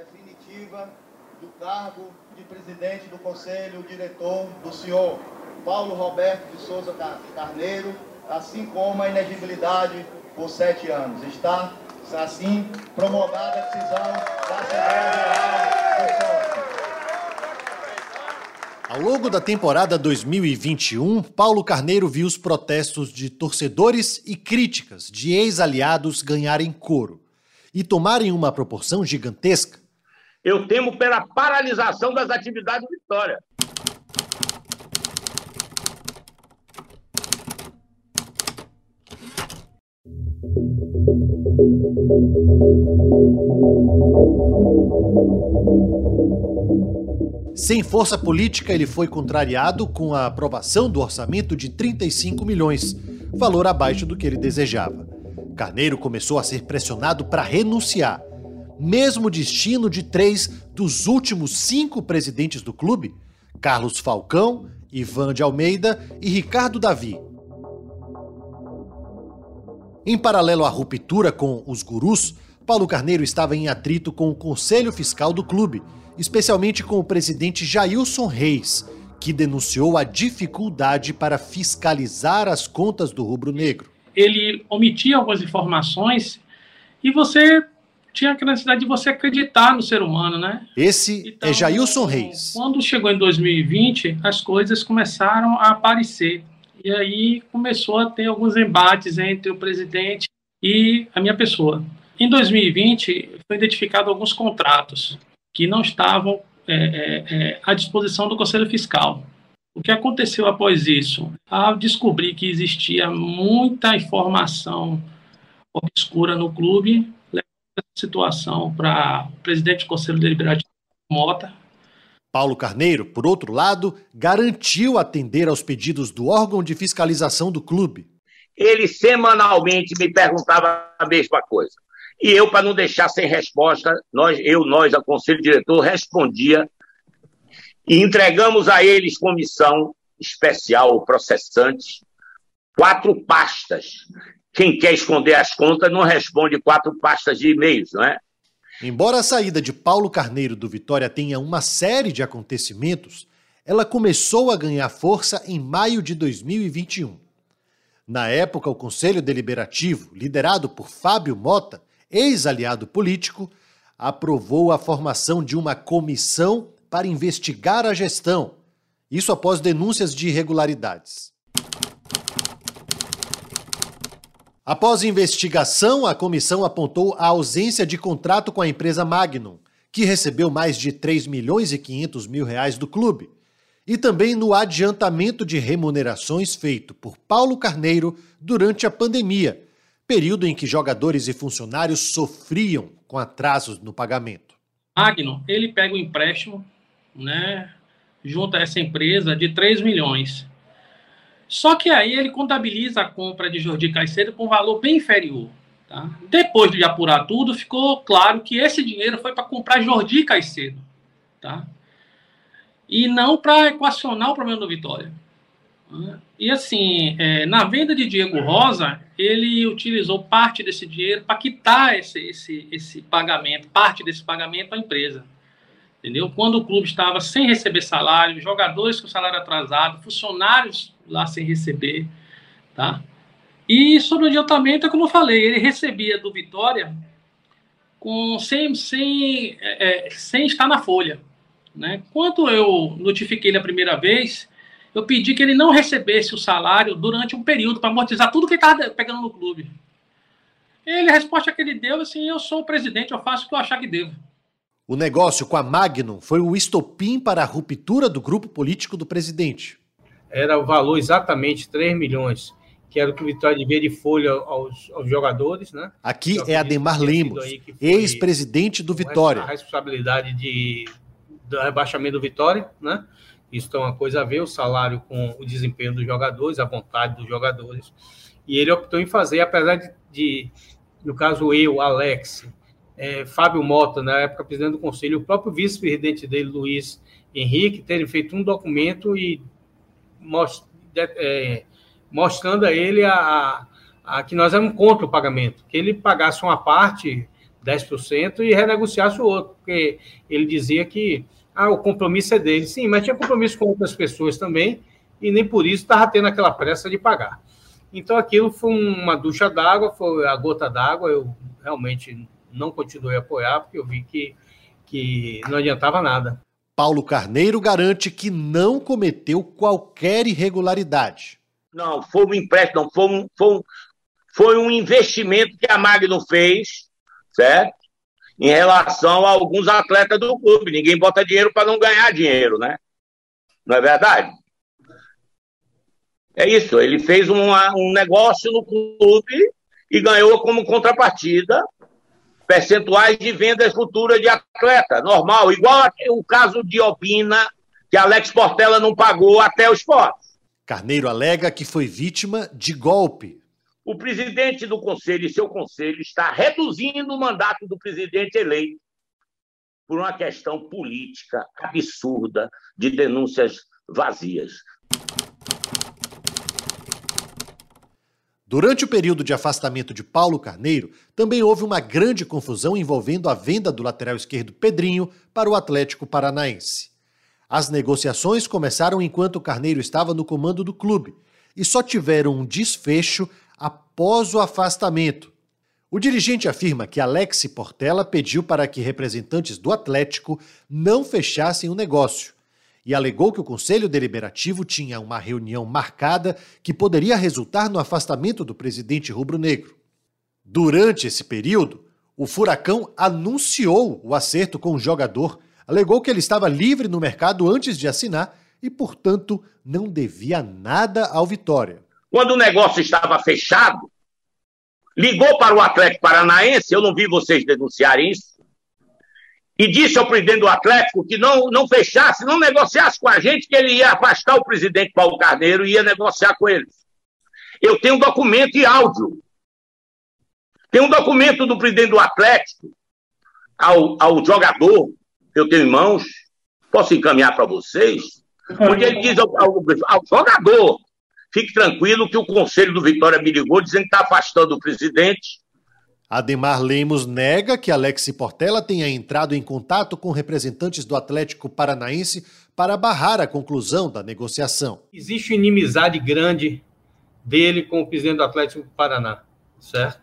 definitiva do cargo de presidente do Conselho Diretor do senhor Paulo Roberto de Souza Carneiro, assim como a inegibilidade por sete anos. Está, assim, promulgada a decisão da Assembleia do. Ao longo da temporada 2021, Paulo Carneiro viu os protestos de torcedores e críticas de ex-aliados ganharem coro e tomarem uma proporção gigantesca. Eu temo pela paralisação das atividades do Vitória. Sem força política, ele foi contrariado com a aprovação do orçamento de 35 milhões, valor abaixo do que ele desejava. Carneiro começou a ser pressionado para renunciar. Mesmo destino de três dos últimos cinco presidentes do clube: Carlos Falcão, Ivan de Almeida e Ricardo Davi. Em paralelo à ruptura com os gurus, Paulo Carneiro estava em atrito com o Conselho Fiscal do clube, especialmente com o presidente Jailson Reis, que denunciou a dificuldade para fiscalizar as contas do rubro-negro. Ele omitia algumas informações e você tinha a necessidade de você acreditar no ser humano, né? Esse é então, é Jailson Reis. Quando chegou em 2020, as coisas começaram a aparecer. E aí começou a ter alguns embates entre o presidente e a minha pessoa. Em 2020, foi identificado alguns contratos que não estavam é, é, é, à disposição do Conselho Fiscal. O que aconteceu após isso? Ao descobrir que existia muita informação obscura no clube, situação para o presidente do Conselho Deliberativo, Mota, Paulo Carneiro, por outro lado, garantiu atender aos pedidos do órgão de fiscalização do clube. Ele semanalmente me perguntava a mesma coisa. E eu, para não deixar sem resposta, nós, eu, nós, a conselho diretor, respondia e entregamos a eles comissão especial, processante, quatro pastas. Quem quer esconder as contas não responde quatro pastas de e-mails, não é? Embora a saída de Paulo Carneiro do Vitória tenha uma série de acontecimentos, ela começou a ganhar força em maio de 2021. Na época, o Conselho Deliberativo, liderado por Fábio Mota, ex-aliado político, aprovou a formação de uma comissão para investigar a gestão. Isso após denúncias de irregularidades. Após investigação, a comissão apontou a ausência de contrato com a empresa Magnum, que recebeu mais de 3 milhões e 500 mil reais do clube, e também no adiantamento de remunerações feito por Paulo Carneiro durante a pandemia, período em que jogadores e funcionários sofriam com atrasos no pagamento. Magnum, ele pega o um empréstimo, né, junto a essa empresa de 3 milhões só que aí ele contabiliza a compra de Jordi Caicedo com um valor bem inferior. Tá? Depois de apurar tudo, ficou claro que esse dinheiro foi para comprar Jordi Caicedo. Tá? E não para equacionar o problema do Vitória. E assim, é, na venda de Diego Rosa, ele utilizou parte desse dinheiro para quitar esse, esse, esse pagamento, parte desse pagamento à empresa. Entendeu? Quando o clube estava sem receber salário, jogadores com salário atrasado, funcionários lá sem receber, tá? E sobre o adiantamento, é como eu falei, ele recebia do Vitória com sem, sem, é, é, sem estar na folha. Né? Quando eu notifiquei ele a primeira vez, eu pedi que ele não recebesse o salário durante um período para amortizar tudo que ele estava pegando no clube. Ele, a resposta que ele deu, assim, eu sou o presidente, eu faço o que eu achar que devo. O negócio com a Magnum foi o estopim para a ruptura do grupo político do presidente. Era o valor exatamente 3 milhões, que era o que o Vitória devia de folha aos, aos jogadores. Né? Aqui é Ademar Lemos, ex-presidente do Vitória. A responsabilidade de, do rebaixamento do Vitória, né? Isso tem uma coisa a ver, o salário com o desempenho dos jogadores, a vontade dos jogadores. E ele optou em fazer, apesar de, de no caso eu, Alex, é, Fábio Mota, na época presidente do conselho, o próprio vice-presidente dele, Luiz Henrique, terem feito um documento e most, é, mostrando a ele a, a, que nós éramos contra o pagamento, que ele pagasse uma parte 10% e renegociasse o outro, porque ele dizia que ah, o compromisso é dele. Sim, mas tinha compromisso com outras pessoas também, e nem por isso estava tendo aquela pressa de pagar. Então aquilo foi uma ducha d'água, foi a gota d'água. Eu realmente não continuei a apoiar, porque eu vi que, que não adiantava nada. Paulo Carneiro garante que não cometeu qualquer irregularidade. Não, foi um empréstimo, não, foi um, foi um, foi um investimento que a Magno fez, certo? Em relação a alguns atletas do clube. Ninguém bota dinheiro para não ganhar dinheiro, né? Não é verdade? É isso, ele fez uma, um negócio no clube e ganhou como contrapartida percentuais de vendas futuras de atleta, normal, igual o caso de Opina, que Alex Portela não pagou até o esporte. Carneiro alega que foi vítima de golpe. O presidente do conselho e seu conselho está reduzindo o mandato do presidente eleito por uma questão política absurda de denúncias vazias. Durante o período de afastamento de Paulo Carneiro, também houve uma grande confusão envolvendo a venda do lateral esquerdo Pedrinho para o Atlético Paranaense. As negociações começaram enquanto Carneiro estava no comando do clube e só tiveram um desfecho após o afastamento. O dirigente afirma que Alex Portela pediu para que representantes do Atlético não fechassem o negócio e alegou que o Conselho Deliberativo tinha uma reunião marcada que poderia resultar no afastamento do presidente rubro-negro. Durante esse período, o Furacão anunciou o acerto com o jogador, alegou que ele estava livre no mercado antes de assinar e, portanto, não devia nada ao Vitória. Quando o negócio estava fechado, ligou para o Atlético Paranaense, eu não vi vocês denunciarem isso, e disse ao presidente do Atlético que não, não fechasse, não negociasse com a gente, que ele ia afastar o presidente Paulo Carneiro e ia negociar com eles. Eu tenho um documento e áudio. Tem um documento do presidente do Atlético ao, ao jogador, eu tenho em mãos, posso encaminhar para vocês, onde ele diz ao, ao, ao, jogador: fique tranquilo que o conselho do Vitória me ligou dizendo que está afastando o presidente Ademar Lemos nega que Alex Portela tenha entrado em contato com representantes do Atlético Paranaense para barrar a conclusão da negociação. Existe inimizade grande dele com o presidente do Atlético Paraná, certo?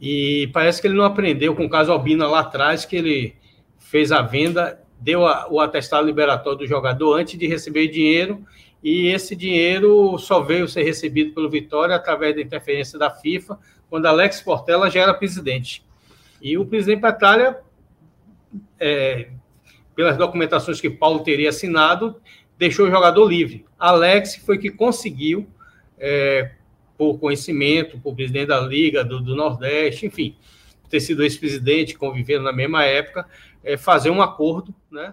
E parece que ele não aprendeu com o caso Albina lá atrás, que ele fez a venda, deu a, o atestado liberatório do jogador antes de receber dinheiro, e esse dinheiro só veio ser recebido pelo Vitória através da interferência da FIFA, quando Alex Portela já era presidente. E o presidente Petralha, é, pelas documentações que Paulo teria assinado, deixou o jogador livre. Alex foi que conseguiu, é, por conhecimento, por presidente da Liga do, do Nordeste, enfim, ter sido ex-presidente, convivendo na mesma época, é, fazer um acordo, né?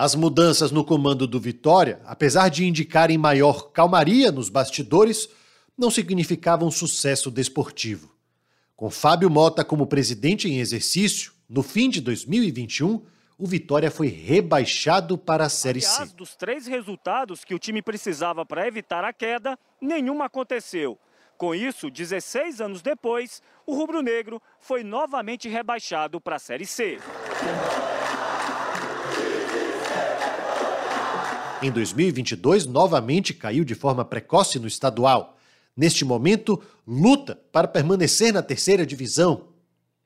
As mudanças no comando do Vitória, apesar de indicarem maior calmaria nos bastidores, não significavam sucesso desportivo. Com Fábio Mota como presidente em exercício, no fim de 2021, o Vitória foi rebaixado para a Série Aliás, C. dos três resultados que o time precisava para evitar a queda, nenhum aconteceu. Com isso, 16 anos depois, o rubro-negro foi novamente rebaixado para a Série C. Em 2022, novamente caiu de forma precoce no estadual. Neste momento, luta para permanecer na terceira divisão.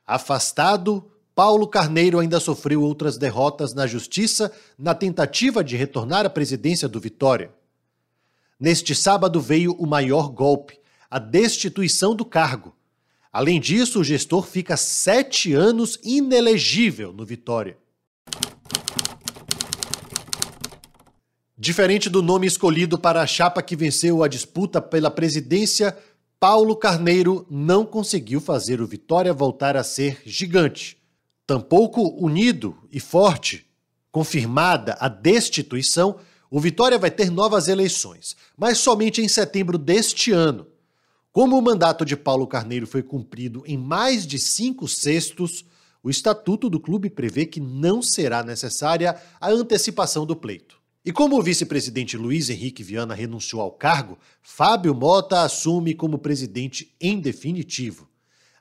Afastado, Paulo Carneiro ainda sofreu outras derrotas na justiça na tentativa de retornar à presidência do Vitória. Neste sábado veio o maior golpe, a destituição do cargo. Além disso, o gestor fica sete anos inelegível no Vitória. Diferente do nome escolhido para a chapa que venceu a disputa pela presidência, Paulo Carneiro não conseguiu fazer o Vitória voltar a ser gigante. Tampouco unido e forte. Confirmada a destituição, o Vitória vai ter novas eleições, mas somente em setembro deste ano. Como o mandato de Paulo Carneiro foi cumprido em mais de cinco sextos, o estatuto do clube prevê que não será necessária a antecipação do pleito. E como o vice-presidente Luiz Henrique Viana renunciou ao cargo, Fábio Mota assume como presidente em definitivo.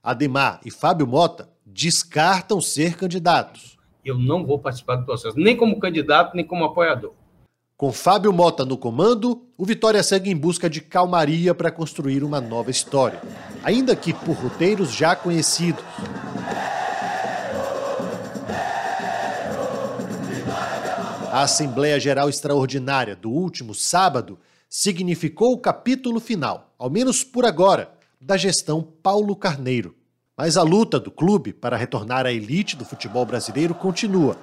Ademar e Fábio Mota descartam ser candidatos. Eu não vou participar do processo, nem como candidato, nem como apoiador. Com Fábio Mota no comando, o Vitória segue em busca de calmaria para construir uma nova história, ainda que por roteiros já conhecidos. A Assembleia Geral Extraordinária do último sábado significou o capítulo final, ao menos por agora, da gestão Paulo Carneiro. Mas a luta do clube para retornar à elite do futebol brasileiro continua.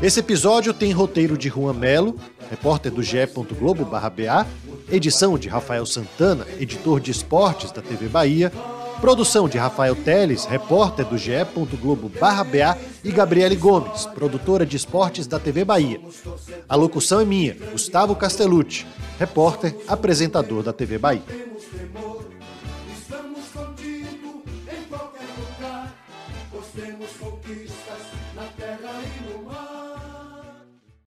Esse episódio tem roteiro de Juan Melo, repórter do GE. Globo/BA, edição de Rafael Santana, editor de esportes da TV Bahia, produção de Rafael Teles, repórter do GE. Globo/BA e Gabriele Gomes, produtora de esportes da TV Bahia. A locução é minha, Gustavo Castellucci, repórter, apresentador da TV Bahia.